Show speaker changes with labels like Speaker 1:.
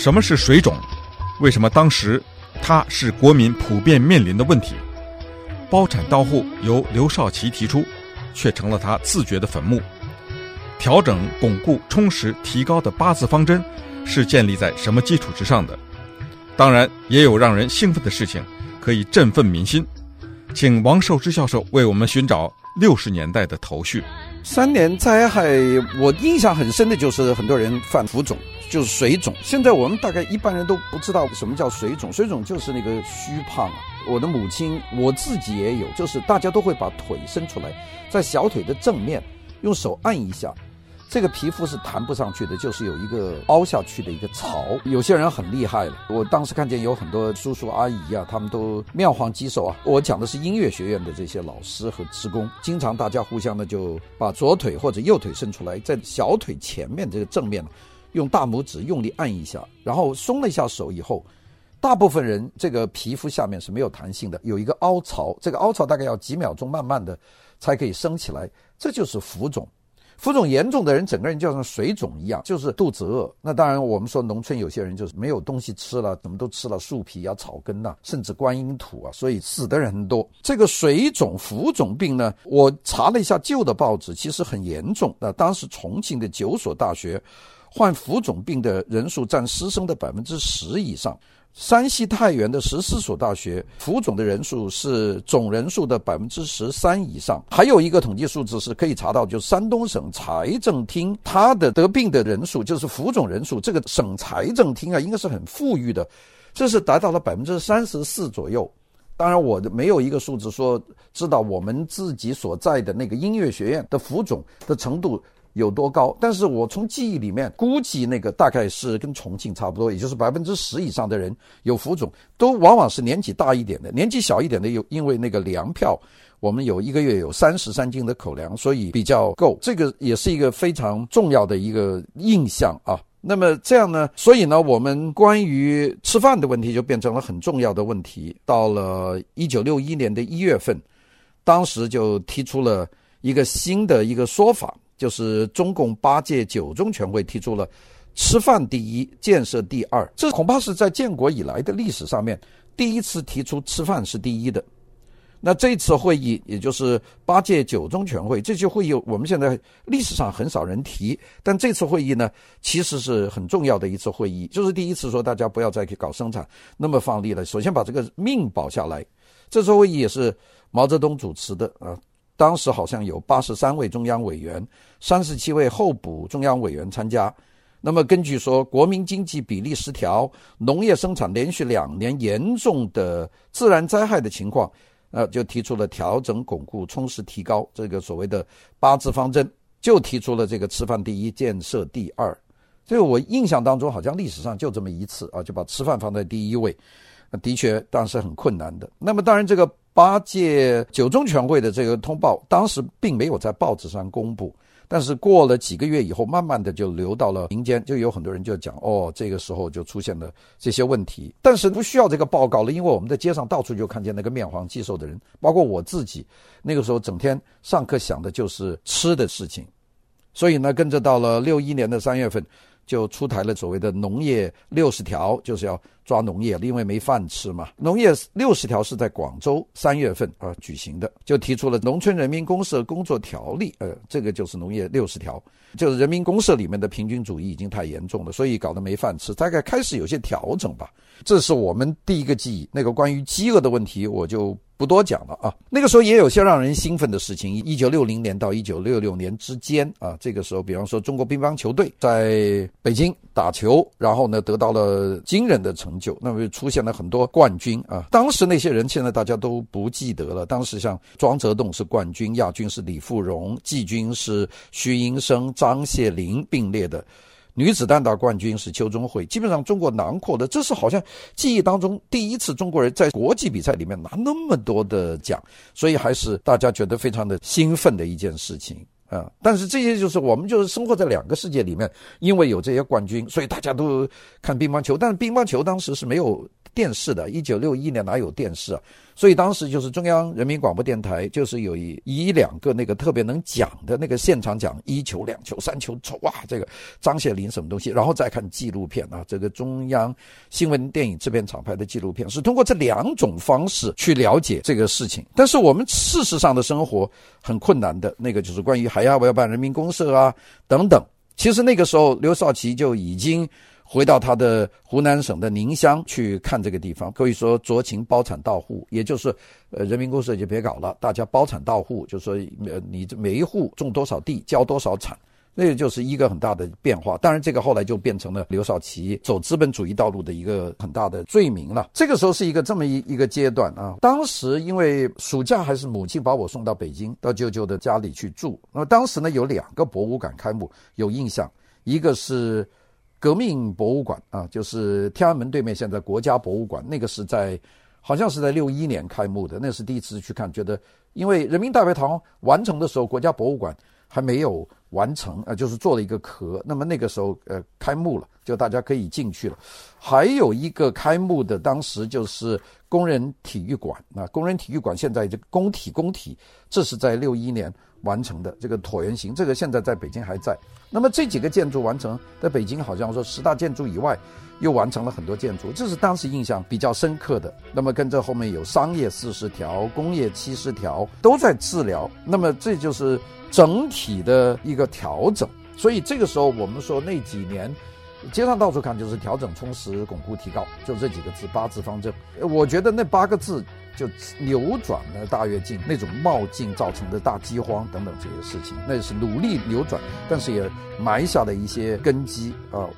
Speaker 1: 什么是水肿？为什么当时它是国民普遍面临的问题？包产到户由刘少奇提出，却成了他自掘的坟墓。调整、巩固、充实、提高的八字方针是建立在什么基础之上的？当然，也有让人兴奋的事情，可以振奋民心。请王寿之教授为我们寻找六十年代的头绪。
Speaker 2: 三年灾害，我印象很深的就是很多人犯浮肿，就是水肿。现在我们大概一般人都不知道什么叫水肿，水肿就是那个虚胖。我的母亲，我自己也有，就是大家都会把腿伸出来，在小腿的正面用手按一下。这个皮肤是弹不上去的，就是有一个凹下去的一个槽。有些人很厉害了，我当时看见有很多叔叔阿姨啊，他们都面黄肌瘦啊。我讲的是音乐学院的这些老师和职工，经常大家互相的就把左腿或者右腿伸出来，在小腿前面这个正面，用大拇指用力按一下，然后松了一下手以后，大部分人这个皮肤下面是没有弹性的，有一个凹槽，这个凹槽大概要几秒钟，慢慢的才可以升起来，这就是浮肿。浮肿严重的人，整个人就像水肿一样，就是肚子饿。那当然，我们说农村有些人就是没有东西吃了，怎么都吃了树皮啊、草根呐、甚至观音土啊，所以死的人很多。这个水肿、浮肿病呢，我查了一下旧的报纸，其实很严重。那当时重庆的九所大学患浮肿病的人数占师生的百分之十以上。山西太原的十四所大学浮肿的人数是总人数的百分之十三以上，还有一个统计数字是可以查到，就是山东省财政厅它的得病的人数，就是浮肿人数，这个省财政厅啊，应该是很富裕的，这是达到了百分之三十四左右。当然，我没有一个数字说知道我们自己所在的那个音乐学院的浮肿的程度。有多高？但是我从记忆里面估计，那个大概是跟重庆差不多，也就是百分之十以上的人有浮肿，都往往是年纪大一点的，年纪小一点的有，因为那个粮票，我们有一个月有三十三斤的口粮，所以比较够。这个也是一个非常重要的一个印象啊。那么这样呢，所以呢，我们关于吃饭的问题就变成了很重要的问题。到了一九六一年的一月份，当时就提出了一个新的一个说法。就是中共八届九中全会提出了“吃饭第一，建设第二”，这恐怕是在建国以来的历史上面第一次提出吃饭是第一的。那这次会议，也就是八届九中全会，这次会议我们现在历史上很少人提，但这次会议呢，其实是很重要的一次会议，就是第一次说大家不要再去搞生产那么放力了，首先把这个命保下来。这次会议也是毛泽东主持的啊。当时好像有八十三位中央委员，三十七位候补中央委员参加。那么根据说，国民经济比例失调，农业生产连续两年严重的自然灾害的情况，呃，就提出了调整、巩固、充实、提高这个所谓的八字方针，就提出了这个吃饭第一，建设第二。这个我印象当中好像历史上就这么一次啊，就把吃饭放在第一位。的确，当时很困难的。那么当然这个。八届九中全会的这个通报，当时并没有在报纸上公布，但是过了几个月以后，慢慢的就流到了民间，就有很多人就讲，哦，这个时候就出现了这些问题。但是不需要这个报告了，因为我们在街上到处就看见那个面黄肌瘦的人，包括我自己，那个时候整天上课想的就是吃的事情，所以呢，跟着到了六一年的三月份。就出台了所谓的农业六十条，就是要抓农业，因为没饭吃嘛。农业六十条是在广州三月份啊举行的，就提出了农村人民公社工作条例，呃，这个就是农业六十条，就是人民公社里面的平均主义已经太严重了，所以搞得没饭吃，大概开始有些调整吧。这是我们第一个记忆。那个关于饥饿的问题，我就。不多讲了啊，那个时候也有些让人兴奋的事情。一九六零年到一九六六年之间啊，这个时候，比方说中国乒乓球队在北京打球，然后呢得到了惊人的成就，那么出现了很多冠军啊。当时那些人现在大家都不记得了。当时像庄则栋是冠军，亚军是李富荣，季军是徐寅生、张谢林并列的。女子单打冠军是邱钟慧，基本上中国囊括的，这是好像记忆当中第一次中国人在国际比赛里面拿那么多的奖，所以还是大家觉得非常的兴奋的一件事情啊。但是这些就是我们就是生活在两个世界里面，因为有这些冠军，所以大家都看乒乓球，但是乒乓球当时是没有电视的，一九六一年哪有电视啊？所以当时就是中央人民广播电台，就是有一一两个那个特别能讲的那个现场讲一球、两球、三球，哇，这个张谢林什么东西，然后再看纪录片啊，这个中央新闻电影制片厂拍的纪录片，是通过这两种方式去了解这个事情。但是我们事实上的生活很困难的那个，就是关于还要不要办人民公社啊等等。其实那个时候，刘少奇就已经。回到他的湖南省的宁乡去看这个地方，可以说酌情包产到户，也就是，呃，人民公社就别搞了，大家包产到户，就说，呃，你这每一户种多少地，交多少产，那个就是一个很大的变化。当然，这个后来就变成了刘少奇走资本主义道路的一个很大的罪名了。这个时候是一个这么一一个阶段啊。当时因为暑假还是母亲把我送到北京，到舅舅的家里去住。那么当时呢，有两个博物馆开幕，有印象，一个是。革命博物馆啊，就是天安门对面，现在国家博物馆，那个是在，好像是在六一年开幕的，那是第一次去看，觉得因为人民大会堂完成的时候，国家博物馆还没有完成，呃，就是做了一个壳，那么那个时候呃开幕了，就大家可以进去了。还有一个开幕的，当时就是工人体育馆啊，工人体育馆现在这个工体工体，这是在六一年。完成的这个椭圆形，这个现在在北京还在。那么这几个建筑完成，在北京好像说十大建筑以外，又完成了很多建筑，这是当时印象比较深刻的。那么跟着后面有商业四十条、工业七十条都在治疗，那么这就是整体的一个调整。所以这个时候我们说那几年，街上到处看就是调整、充实、巩固、提高，就这几个字，八字方针。我觉得那八个字。就扭转了大跃进那种冒进造成的大饥荒等等这些事情，那是努力扭转，但是也埋下了一些根基啊。